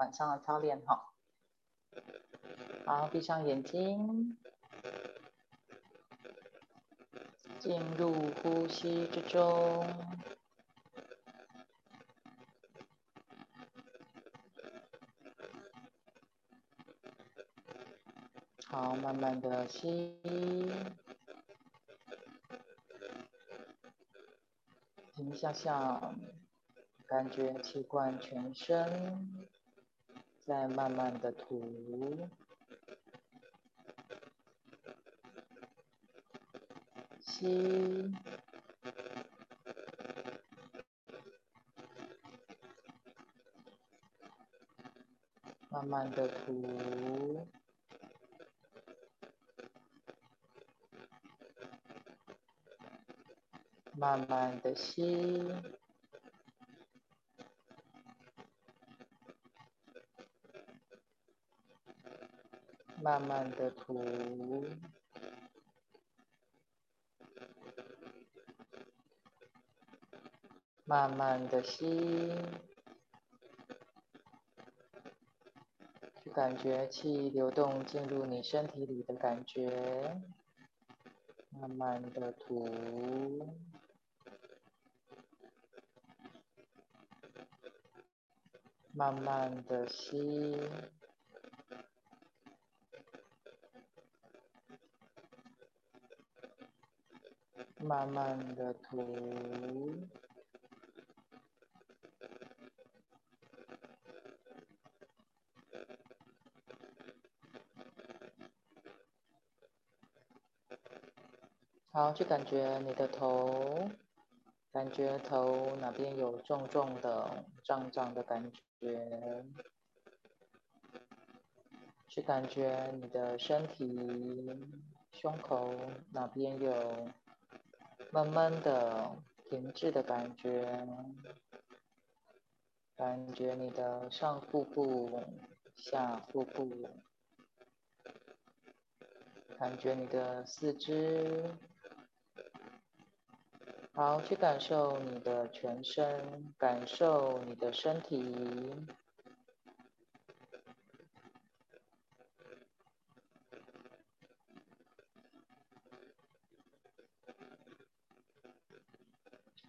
晚上的操练哈。好，闭上眼睛，进入呼吸之中。好，慢慢的吸，停下下，感觉气贯全身，再慢慢的吐，吸，慢慢的吐。慢慢的吸，慢慢的吐，慢慢的吸，去感觉气流动进入你身体里的感觉，慢慢的吐。慢慢的吸，慢慢的涂，好，去感觉你的头。感觉头哪边有重重的、胀胀的感觉，去感觉你的身体、胸口哪边有闷闷的、停滞的感觉，感觉你的上腹部、下腹部，感觉你的四肢。好，去感受你的全身，感受你的身体。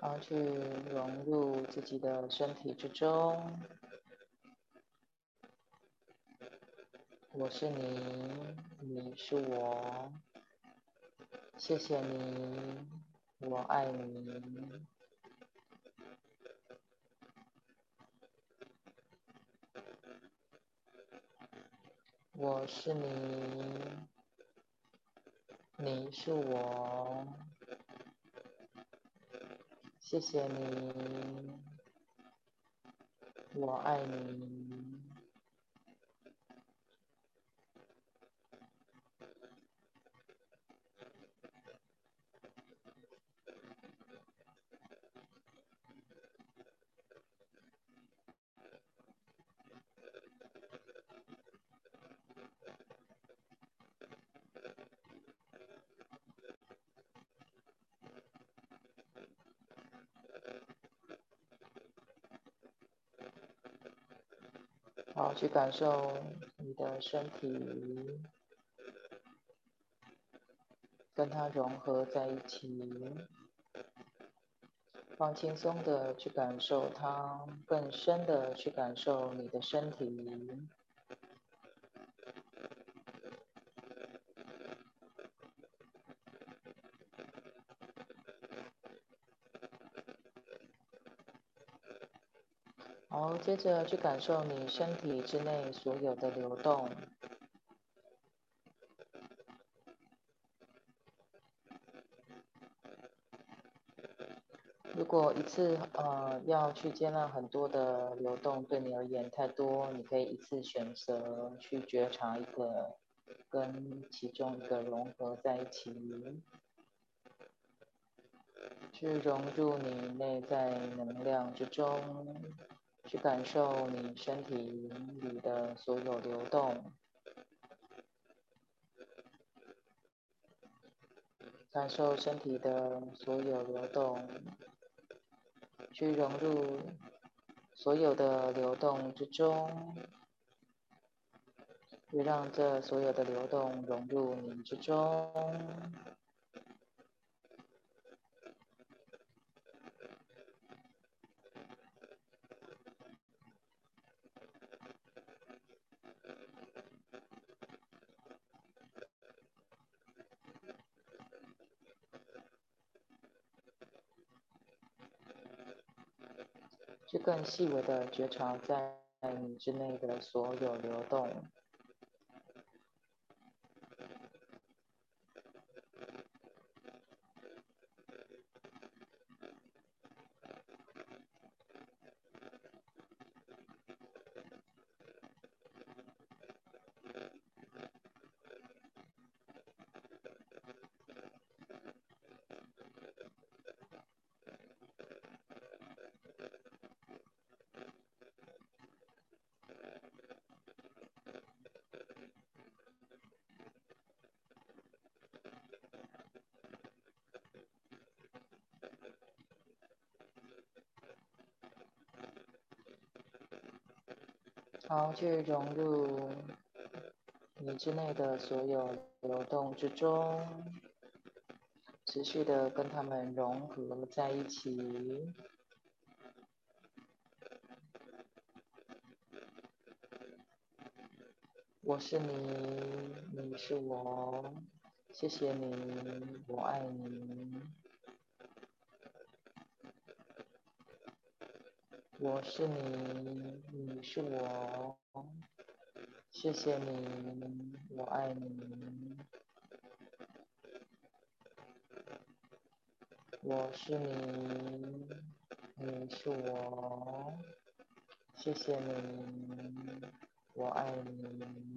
好，去融入自己的身体之中。我是你，你是我。谢谢你。我爱你，我是你，你是我，谢谢你，我爱你。去感受你的身体，跟它融合在一起，放轻松的去感受它，更深的去感受你的身体。好，接着去感受你身体之内所有的流动。如果一次呃要去接纳很多的流动对你而言太多，你可以一次选择去觉察一个，跟其中一个融合在一起，去融入你内在能量之中。去感受你身体里的所有流动，感受身体的所有流动，去融入所有的流动之中，也让这所有的流动融入你之中。去更细微的觉察，在你之内的所有流动。好，去融入你之内的所有流动之中，持续的跟他们融合在一起。我是你，你是我，谢谢你，我爱你。我是你，你是我，谢谢你，我爱你。我是你，你是我，谢谢你，我爱你。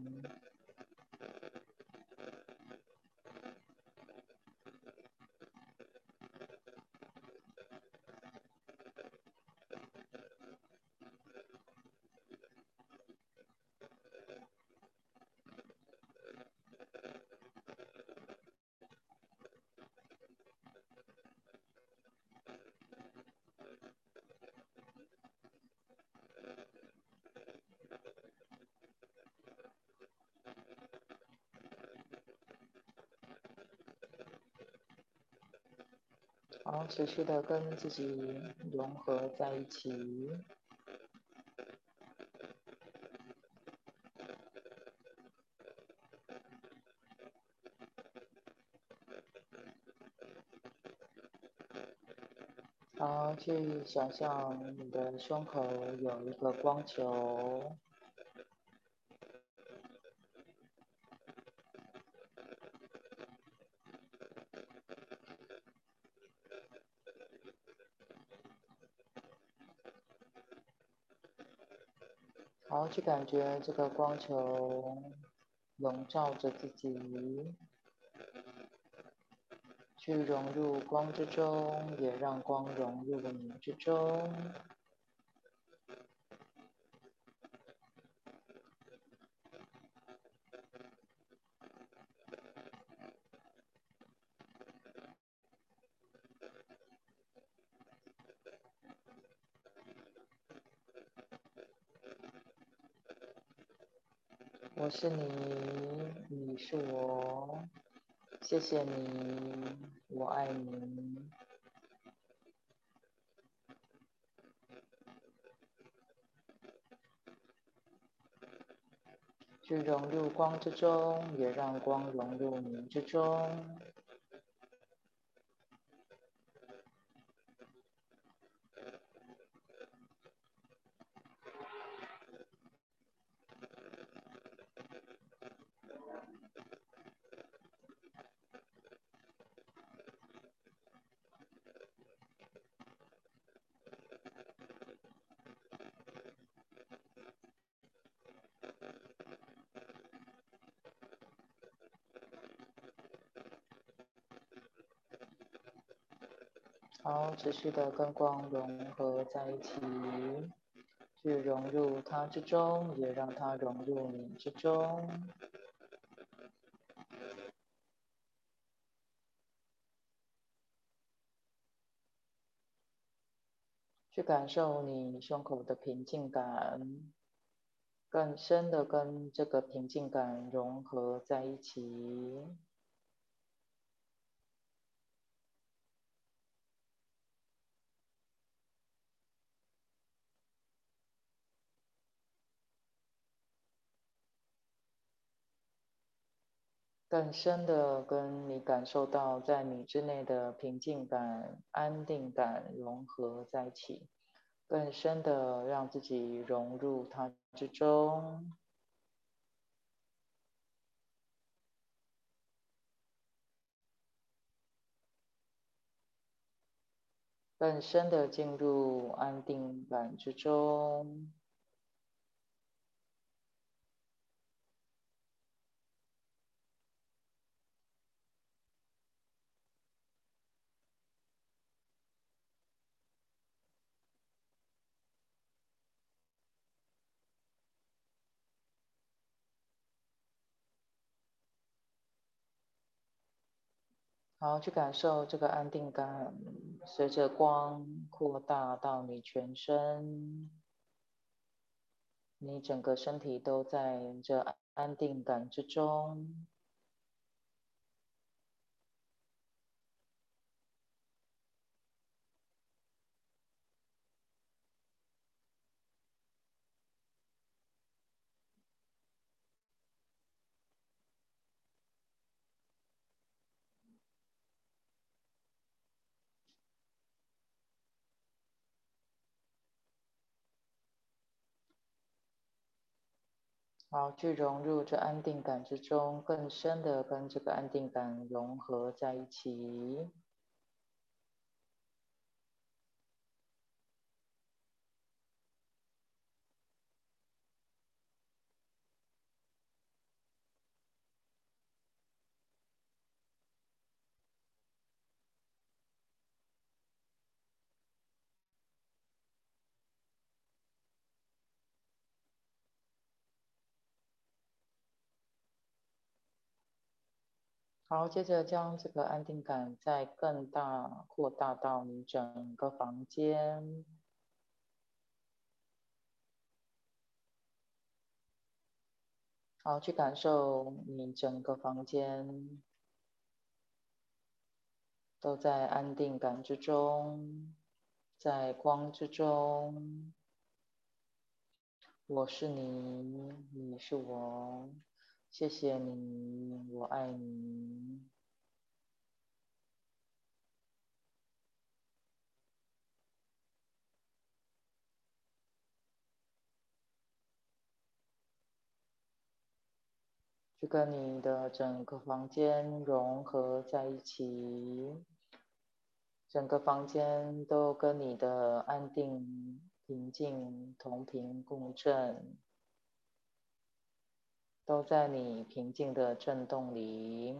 好，持续的跟自己融合在一起。好，去想象你的胸口有一个光球。好，去感觉这个光球笼罩着自己，去融入光之中，也让光融入了你之中。我是你，你是我，谢谢你，我爱你。去融入光之中，也让光融入你之中。持续的跟光融合在一起，去融入它之中，也让它融入你之中。去感受你胸口的平静感，更深的跟这个平静感融合在一起。更深的跟你感受到在你之内的平静感、安定感融合在一起，更深的让自己融入它之中，更深的进入安定感之中。好，去感受这个安定感，随着光扩大到你全身，你整个身体都在这安定感之中。好，去融入这安定感之中，更深的跟这个安定感融合在一起。好，接着将这个安定感再更大扩大到你整个房间。好，去感受你整个房间都在安定感之中，在光之中。我是你，你是我。谢谢你，我爱你。去跟你的整个房间融合在一起，整个房间都跟你的安定、平静同频共振。都在你平静的震动里，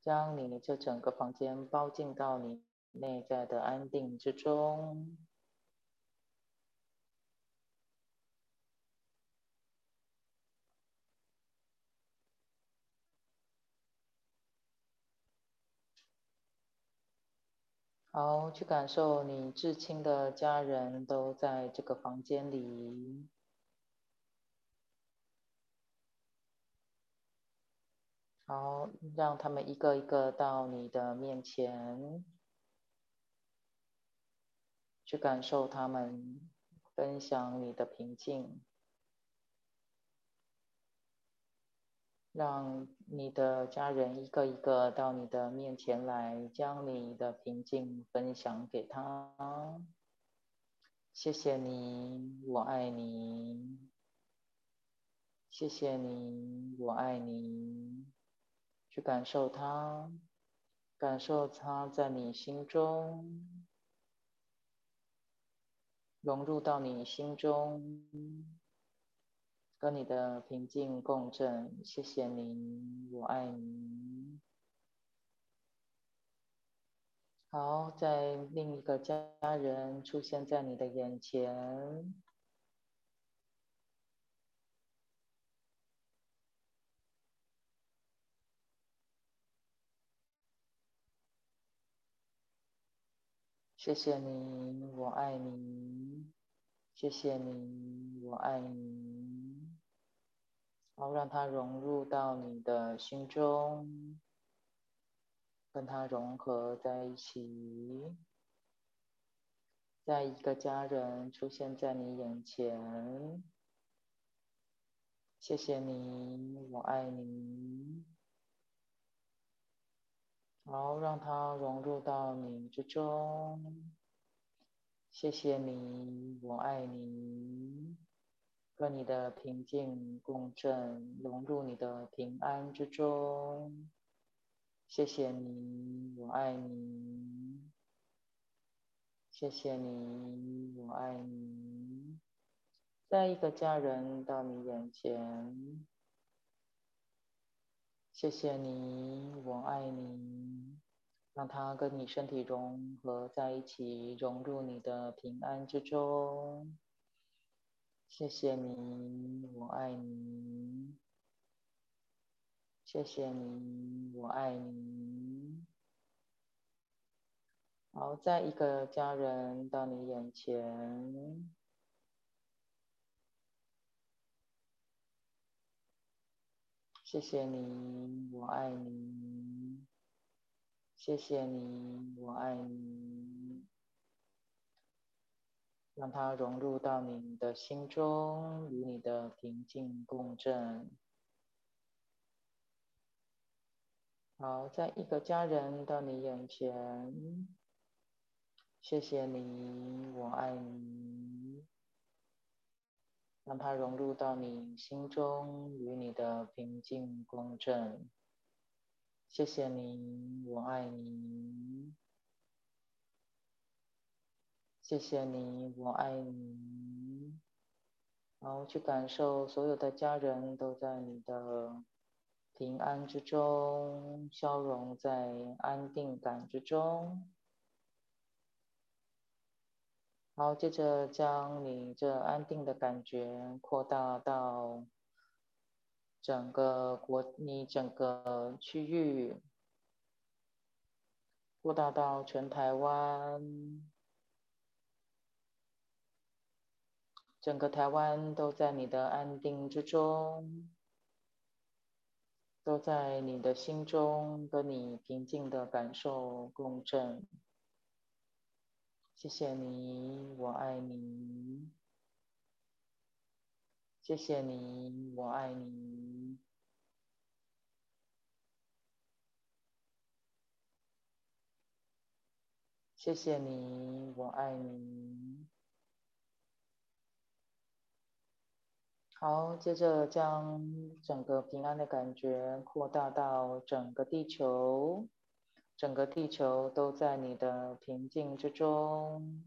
将你这整个房间包进到你内在的安定之中。好，去感受你至亲的家人都在这个房间里。好，让他们一个一个到你的面前，去感受他们，分享你的平静，让你的家人一个一个到你的面前来，将你的平静分享给他。谢谢你，我爱你。谢谢你，我爱你。去感受它，感受它在你心中融入到你心中，跟你的平静共振。谢谢你，我爱你。好，在另一个家人出现在你的眼前。谢谢你，我爱你。谢谢你，我爱你。好，让它融入到你的心中，跟它融合在一起。在一个家人出现在你眼前。谢谢你，我爱你。好，让它融入到你之中。谢谢你，我爱你。和你的平静共振，融入你的平安之中。谢谢你，我爱你。谢谢你，我爱你。在一个家人到你眼前，谢谢你，我爱你，让他跟你身体融合在一起，融入你的平安之中。谢谢你，我爱你。谢谢你，我爱你。好，在一个家人到你眼前。谢谢你，我爱你。谢谢你，我爱你。让它融入到你的心中，与你的平静共振。好，在一个家人到你眼前。谢谢你，我爱你。让它融入到你心中，与你的平静共振。谢谢你，我爱你。谢谢你，我爱你。然后，去感受所有的家人都在你的平安之中，消融在安定感之中。好，接着将你这安定的感觉扩大到整个国，你整个区域，扩大到全台湾，整个台湾都在你的安定之中，都在你的心中跟你平静的感受共振。谢谢你，我爱你。谢谢你，我爱你。谢谢你，我爱你。好，接着将整个平安的感觉扩大到整个地球。整个地球都在你的平静之中，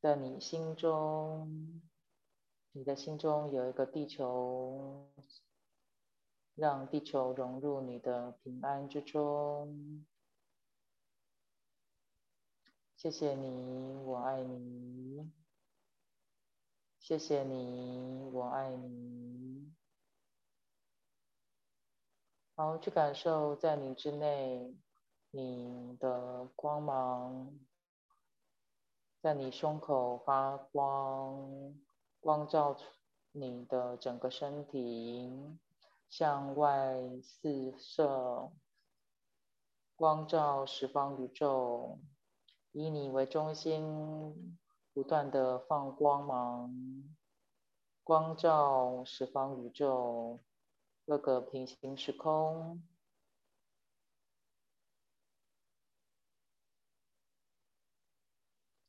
在你心中，你的心中有一个地球，让地球融入你的平安之中。谢谢你，我爱你。谢谢你，我爱你。好，去感受在你之内，你的光芒在你胸口发光，光照你的整个身体，向外四射，光照十方宇宙，以你为中心，不断的放光芒，光照十方宇宙。各个平行时空，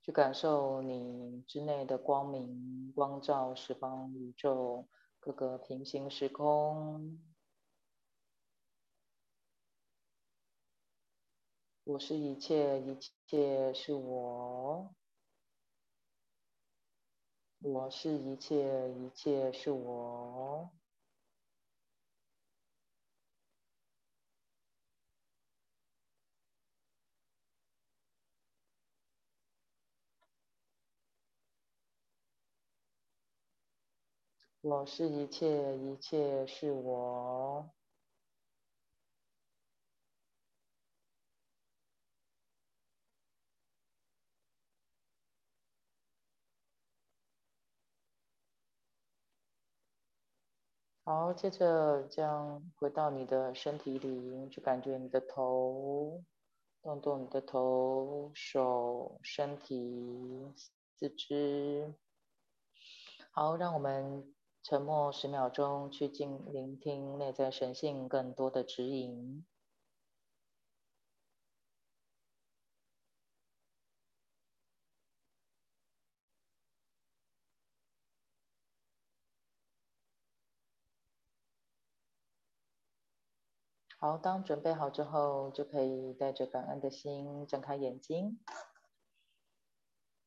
去感受你之内的光明，光照十方宇宙，各个平行时空。我是一切，一切是我。我是一切，一切是我。我是一切一切是我。好接着将回到你的身体里就感觉你的头动动你的头手身体四肢。好让我们沉默十秒钟，去静聆听内在神性更多的指引。好，当准备好之后，就可以带着感恩的心睁开眼睛。